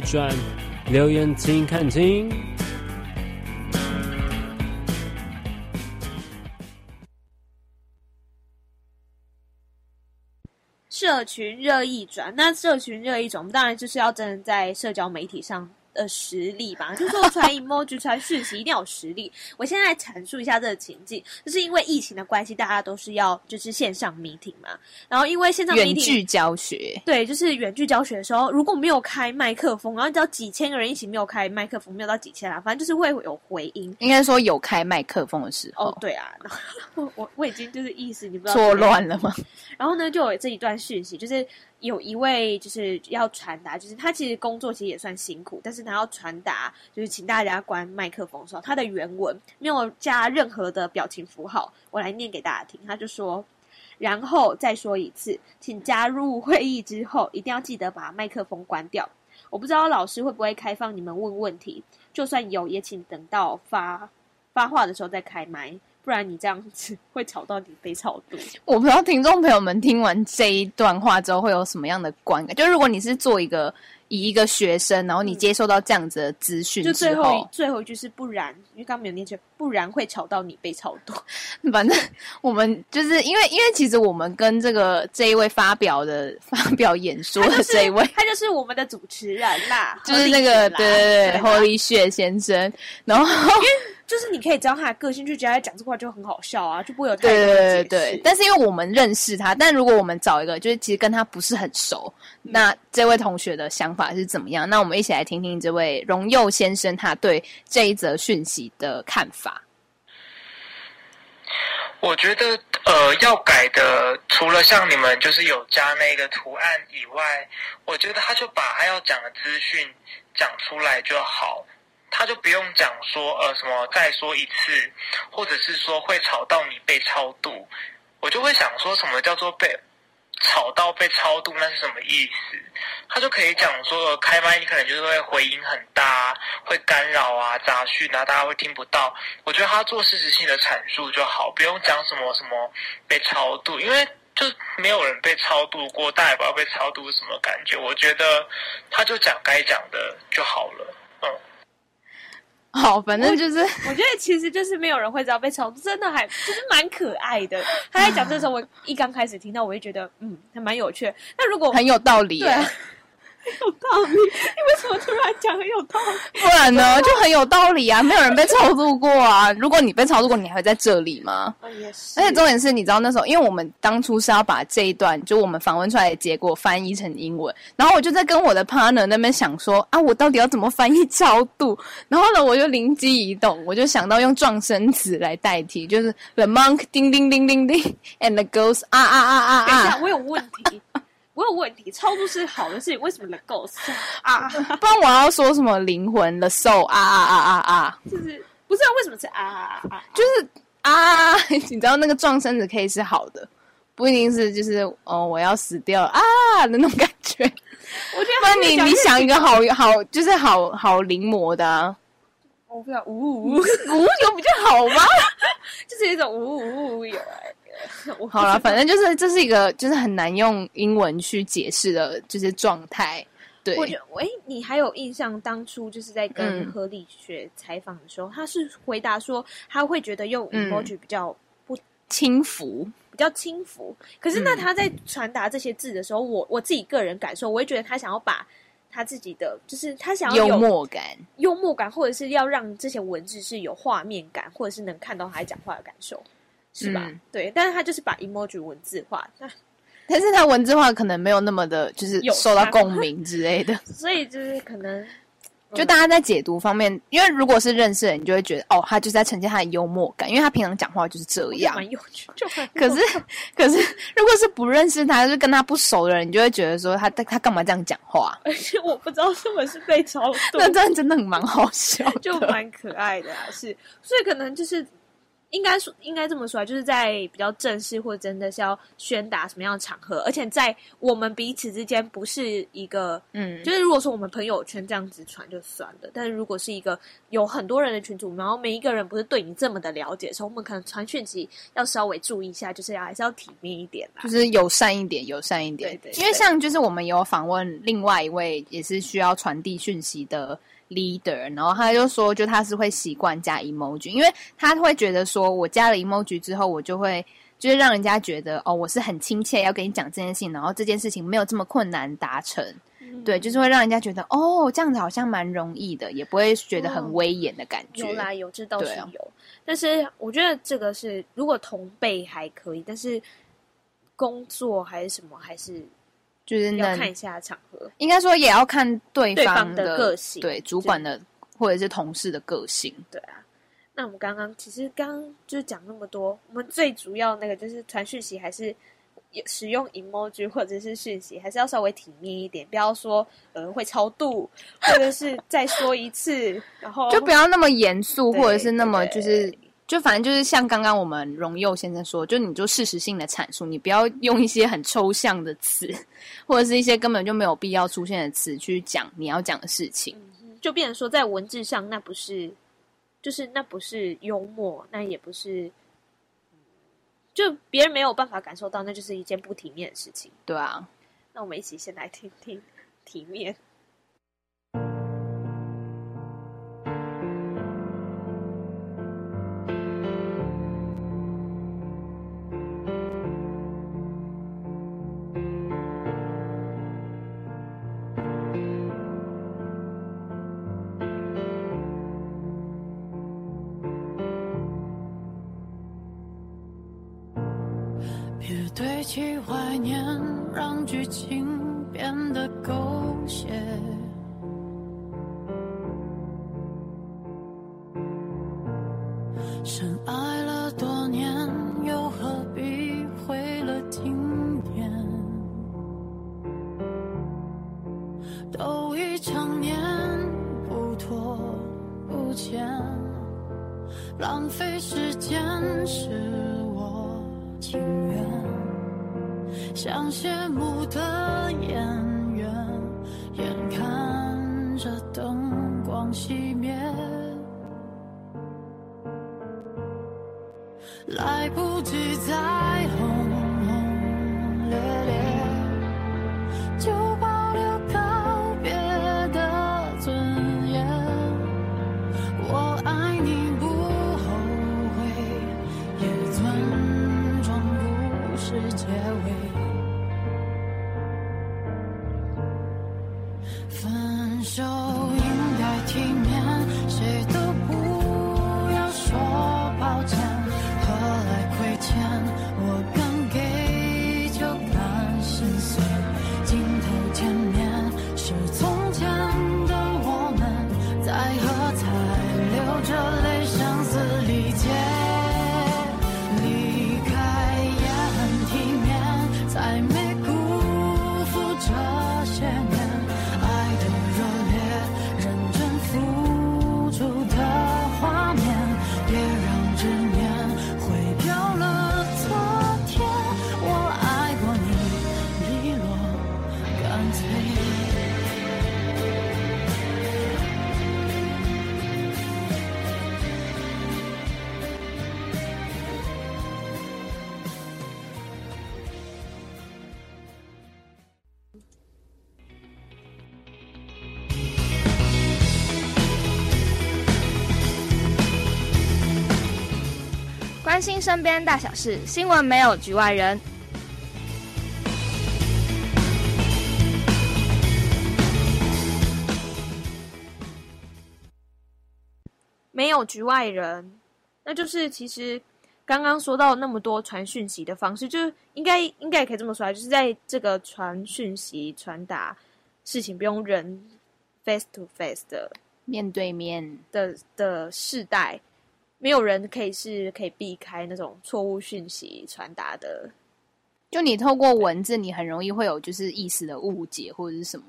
转，留言请看清。社群热议转，那社群热议转，我们当然就是要真的在社交媒体上。的实力吧，[LAUGHS] 就是说传 emoji 传讯息一定要有实力。我现在来阐述一下这个情境，就是因为疫情的关系，大家都是要就是线上 meeting 嘛。然后因为线上 meeting 远距教学，对，就是远距教学的时候，如果没有开麦克风，然后你知道几千个人一起没有开麦克风，没有到几千啊，反正就是会有回音。应该说有开麦克风的时候，哦，对啊，我我我已经就是意思你不知道错乱了吗？然后呢，就有这一段讯息，就是。有一位就是要传达，就是他其实工作其实也算辛苦，但是他要传达，就是请大家关麦克风的时候，他的原文没有加任何的表情符号，我来念给大家听。他就说，然后再说一次，请加入会议之后，一定要记得把麦克风关掉。我不知道老师会不会开放你们问问题，就算有，也请等到发发话的时候再开麦。不然你这样子会吵到你被吵多。我不知道听众朋友们听完这一段话之后会有什么样的观感。就如果你是做一个以一个学生，然后你接受到这样子的资讯，就最后最后一句是不然，因为刚刚没有念出来，不然会吵到你被吵多。[LAUGHS] 反正我们就是因为因为其实我们跟这个这一位发表的发表演说的这一位，他就是我们的主持人啦，[LAUGHS] 就是那个对对对，Holy 谢先生，然后。就是你可以知道他的个性，就觉得他讲这话就很好笑啊，就不会有太多的对对对。但是因为我们认识他，但如果我们找一个就是其实跟他不是很熟，嗯、那这位同学的想法是怎么样？那我们一起来听听这位荣佑先生他对这一则讯息的看法。我觉得呃，要改的除了像你们就是有加那个图案以外，我觉得他就把他要讲的资讯讲出来就好。他就不用讲说呃什么再说一次，或者是说会吵到你被超度，我就会想说什么叫做被吵到被超度，那是什么意思？他就可以讲说开麦你可能就是会回音很大，会干扰啊杂讯啊，大家会听不到。我觉得他做事实性的阐述就好，不用讲什么什么被超度，因为就没有人被超度过，大家也不知道被超度是什么感觉。我觉得他就讲该讲的就好了。[LAUGHS] 好，反正就是我，我觉得其实就是没有人会知道被炒，真的还就是蛮可爱的。他在讲这时候，我一刚开始听到，我就觉得嗯，还蛮有趣。那如果很有道理，对。很有道理，你为什么突然讲很有道理？不然呢，就很有道理啊！没有人被超度过啊！如果你被超度过，你还会在这里吗？哦，也是。而且重点是，你知道那时候，因为我们当初是要把这一段，就我们访问出来的结果翻译成英文，然后我就在跟我的 partner 那边想说啊，我到底要怎么翻译超度？然后呢，我就灵机一动，我就想到用撞声词来代替，就是 the monk 叮叮叮叮叮，and the ghost 啊啊啊啊啊！等一下，我有问题。我有问题，超度是好的事情，为什么 the ghost 啊？不然我要说什么灵魂 the soul 啊啊啊啊啊！就是不知道为什么是啊啊啊？就是啊，你知道那个撞身子可以是好的，不一定是就是哦我要死掉了啊的那种感觉。我觉得，那你你想一个好好就是好好临摹的啊？我不知道，呜呜呜呜有比较好吗？就是一种呜呜呜有哎。[LAUGHS] 好了，反正就是这是一个就是很难用英文去解释的，就是状态。对，我觉得，哎，你还有印象当初就是在跟何理学采访的时候，嗯、他是回答说他会觉得用 emoji 比较不轻浮，比较轻浮。可是那他在传达这些字的时候，我我自己个人感受，我会觉得他想要把他自己的，就是他想要幽默感，幽默感，或者是要让这些文字是有画面感，或者是能看到他讲话的感受。是吧？嗯、对，但是他就是把 emoji 文字化，[LAUGHS] 但是他文字化可能没有那么的，就是受到共鸣之类的，[LAUGHS] 所以就是可能，就大家在解读方面，因为如果是认识的人，你就会觉得哦，他就是在呈现他的幽默感，因为他平常讲话就是这样，蛮有趣。就 [LAUGHS] 可是，可是如果是不认识他，就是跟他不熟的人，你就会觉得说他他干嘛这样讲话？而且我不知道是不是被超度，那这样真的很蛮好笑，就蛮可爱的啊，是，所以可能就是。应该说，应该这么说啊，就是在比较正式或者真的是要宣达什么样的场合，而且在我们彼此之间不是一个，嗯，就是如果说我们朋友圈这样子传就算了，但是如果是一个有很多人的群组，然后每一个人不是对你这么的了解的时候，我们可能传讯息要稍微注意一下，就是要还是要体面一点啦，就是友善一点，友善一点，对对，对。因为像就是我们有访问另外一位也是需要传递讯息的。leader，然后他就说，就他是会习惯加 emoji，因为他会觉得说，我加了 emoji 之后，我就会就是让人家觉得哦，我是很亲切，要跟你讲这件事情，然后这件事情没有这么困难达成，嗯、对，就是会让人家觉得哦，这样子好像蛮容易的，也不会觉得很威严的感觉。哦、有啦，有，这倒是有，啊、但是我觉得这个是如果同辈还可以，但是工作还是什么还是。就是要看一下场合，应该说也要看对方的，个性，对主管的或者是同事的个性，对啊。那我们刚刚其实刚刚就是讲那么多，我们最主要那个就是传讯息还是使用 emoji 或者是讯息，还是要稍微体面一点，不要说呃会超度，或者是再说一次，然后就不要那么严肃，或者是那么就是。就反正就是像刚刚我们荣佑先生说，就你就事实性的阐述，你不要用一些很抽象的词，或者是一些根本就没有必要出现的词去讲你要讲的事情，就变成说在文字上那不是，就是那不是幽默，那也不是，就别人没有办法感受到，那就是一件不体面的事情。对啊，那我们一起先来听听体面。分手。身边大小事，新闻没有局外人。没有局外人，那就是其实刚刚说到那么多传讯息的方式，就是应该应该也可以这么说，就是在这个传讯息、传达事情不用人 face to face 的面对面的的世代。没有人可以是可以避开那种错误讯息传达的，就你透过文字，你很容易会有就是意思的误解或者是什么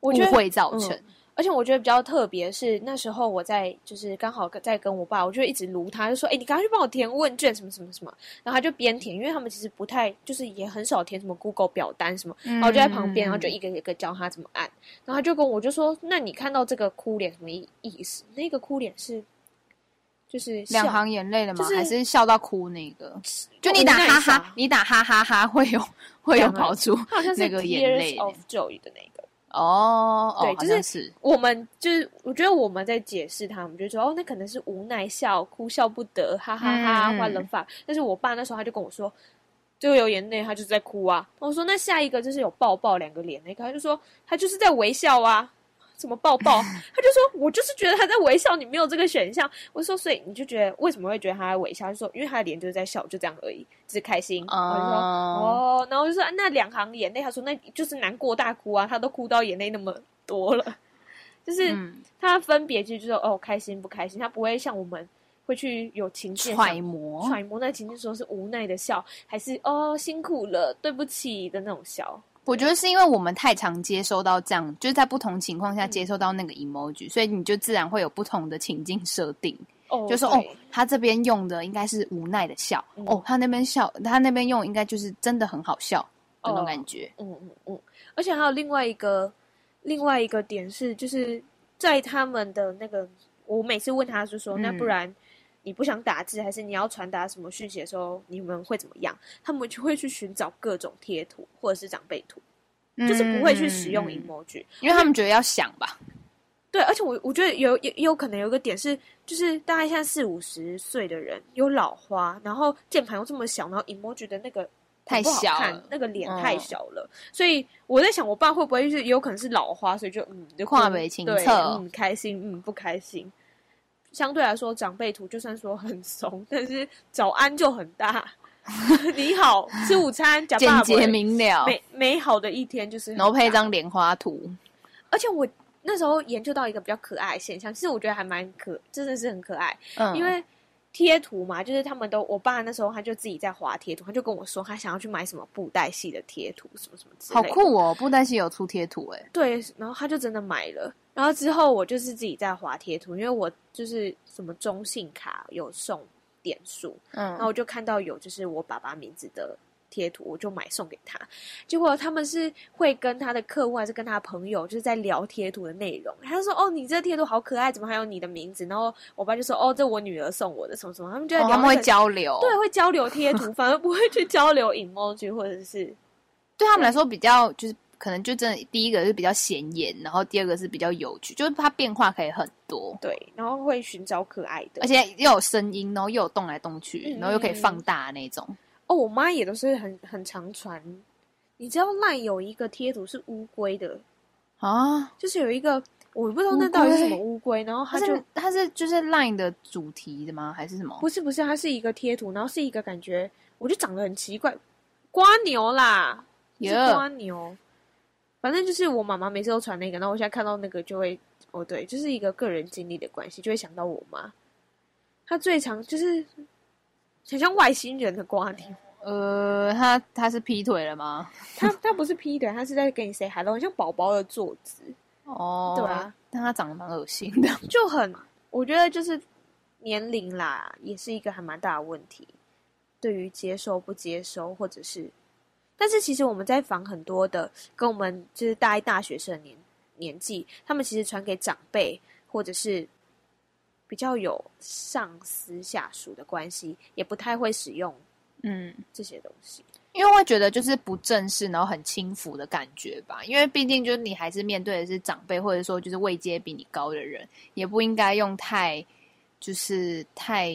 误会造成。嗯，而且我觉得比较特别是那时候我在就是刚好在跟我爸，我就一直撸他，就说：“哎，你赶快去帮我填问卷，什么什么什么。”然后他就边填，因为他们其实不太就是也很少填什么 Google 表单什么，然后我就在旁边，然后就一个一个教他怎么按。然后他就跟我就说：“那你看到这个哭脸什么意意思？那个哭脸是？”就是两行眼泪了吗？就是、还是笑到哭那个？就你打哈哈，你打哈哈哈，会有会有跑出那个眼泪 of joy 的那个。哦，对，哦、就是我们就是我觉得我们在解释他，我们就说哦，那可能是无奈笑，哭笑不得，哈哈哈，换人法。但是我爸那时候他就跟我说，就有眼泪，他就在哭啊。我说那下一个就是有抱抱两个脸那个，他就说他就是在微笑啊。什么抱抱？[LAUGHS] 他就说，我就是觉得他在微笑，你没有这个选项。我说，所以你就觉得为什么会觉得他在微笑？他就说，因为他的脸就是在笑，就这样而已，只是开心。Uh... 我就说，哦，然后我就说，那两行眼泪，他说那就是难过大哭啊，他都哭到眼泪那么多了，[LAUGHS] 就是他分别就是说，哦，开心不开心？他不会像我们会去有情绪揣摩，揣摩那情绪，说是无奈的笑，还是哦辛苦了，对不起的那种笑。我觉得是因为我们太常接收到这样，就是在不同情况下接收到那个 emoji，、嗯、所以你就自然会有不同的情境设定。哦，就说哦，他这边用的应该是无奈的笑，嗯、哦，他那边笑，他那边用应该就是真的很好笑那种感觉。嗯嗯嗯。而且还有另外一个另外一个点是，就是在他们的那个，我每次问他就说，嗯、那不然。你不想打字，还是你要传达什么讯息的时候，你们会怎么样？他们就会去寻找各种贴图或者是长辈图，嗯，就是不会去使用 emoji，因为他们觉得要想吧。对，而且我我觉得有也有可能有一个点是，就是大概现在四五十岁的人有老花，然后键盘又这么小，然后 emoji 的那个太小了，那个脸太小了，嗯，所以我在想，我爸会不会就是有可能是老花，所以就嗯，就跨北清澈，嗯，开心，嗯，不开心。相对来说，长辈图就算说很怂，但是早安就很大。[LAUGHS] 你好，吃午餐，简洁明了。美美好的一天就是，然后配一张莲花图。而且我那时候研究到一个比较可爱的现象，其实我觉得还蛮可，真的是很可爱。嗯，因为贴图嘛，就是他们都，我爸那时候他就自己在划贴图，他就跟我说他想要去买什么布袋戏的贴图，什么什么之类的。好酷哦，布袋戏有出贴图哎。对，然后他就真的买了，然后之后我就是自己在划贴图，因为我就是什么中信卡有送点数，嗯，然后我就看到有就是我爸爸名字的。贴图我就买送给他，结果他们是会跟他的客户还是跟他朋友就是在聊贴图的内容。他就说：“哦，你这贴图好可爱，怎么还有你的名字？”然后我爸就说：“哦，这我女儿送我的，什么什么。”他们就在聊、哦，他们会交流，对，会交流贴图，[LAUGHS] 反而不会去交流 emoji 或者是 [LAUGHS] 对他们来说比较就是可能就真的第一个是比较显眼，然后第二个是比较有趣，就是它变化可以很多，对，然后会寻找可爱的，而且又有声音，然后又有动来动去，然后又可以放大那种。嗯哦，我妈也都是很很常传。你知道 LINE 有一个贴图是乌龟的啊，就是有一个我不知道那到底是什么乌龟，然后它就它是就是 LINE 的主题的吗？还是什么？不是不是，它是一个贴图，然后是一个感觉，我就长得很奇怪，瓜牛啦.是瓜牛。反正就是我妈妈每次都传那个，然后我现在看到那个就会，哦对，就是一个个人经历的关系，就会想到我妈。她最常就是。很像外星人的瓜牛，呃，他他是劈腿了吗？他他不是劈腿，他是在给你 say hello，很像宝宝的坐姿哦，对啊，但他长得蛮恶心的，就很，我觉得就是年龄啦，也是一个还蛮大的问题，对于接受不接收，或者是，但是其实我们在访很多的跟我们就是大一大学生的年年纪，他们其实传给长辈或者是。比较有上司下属的关系，也不太会使用嗯这些东西，因为会觉得就是不正式，然后很轻浮的感觉吧。因为毕竟就是你还是面对的是长辈，或者说就是位阶比你高的人，也不应该用太就是太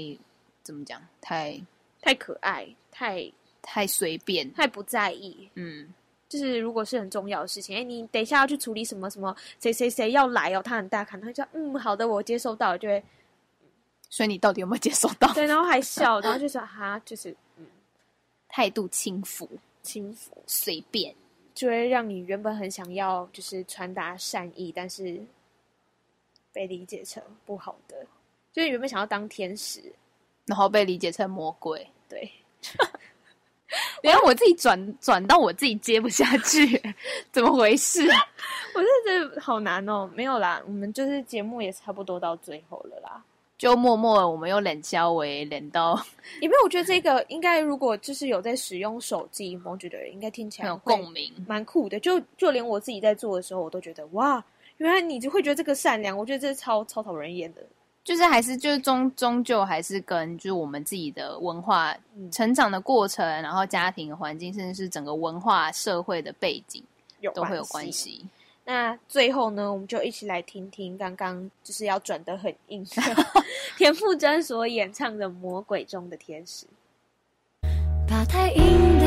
怎么讲，太太可爱，太太随便，太不在意。嗯，就是如果是很重要的事情，哎，你等一下要去处理什么什么，谁谁谁要来哦，他很大看，他就嗯好的，我接收到，就会。所以你到底有没有接收到？对，然后还笑，然后就说哈，就是嗯，态度轻浮，轻浮，随便，就会让你原本很想要就是传达善意，但是被理解成不好的，就是原本想要当天使，然后被理解成魔鬼。对，[LAUGHS] 然后我自己转转到我自己接不下去，[LAUGHS] 怎么回事？[LAUGHS] 我是觉得好难哦。没有啦，我们就是节目也差不多到最后了啦。就默默我们又冷消为冷到，因为我觉得这个应该如果就是有在使用手机 emoji 的人，应该听起来很有共鸣，蛮酷的。就就连我自己在做的时候，我都觉得哇，原来你就会觉得这个善良，我觉得这是超超讨人厌的。就是还是就是终终究还是跟就是我们自己的文化成长的过程，嗯、然后家庭环境，甚至是整个文化社会的背景都会有关系。那最后呢，我们就一起来听听刚刚就是要转的很硬的 [LAUGHS] 田馥甄所演唱的《魔鬼中的天使》。把太硬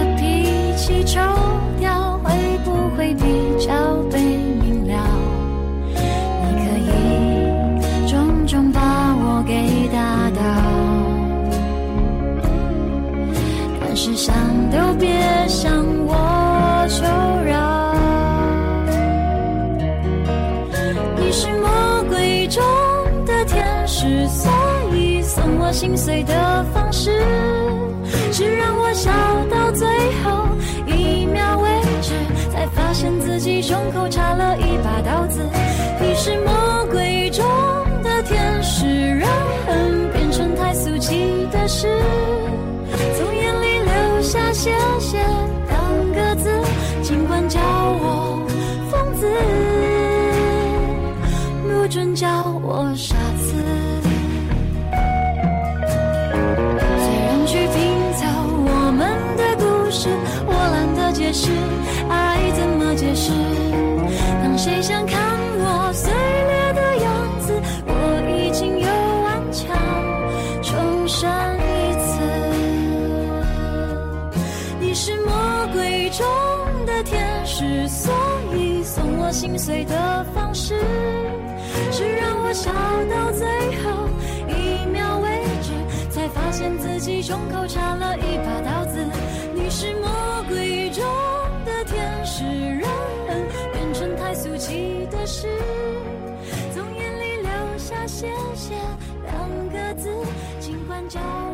心碎的方式，是让我笑到最后一秒为止，才发现自己胸口插了一把刀子。你是魔鬼中的天使，让恨变成太俗气的事，从眼里流下谢谢谁想看我碎裂的样子，我已经又顽强重生一次。你是魔鬼中的天使，所以送我心碎的方式，是让我笑到最后一秒为止，才发现自己胸口插了一把刀子。你是魔鬼尽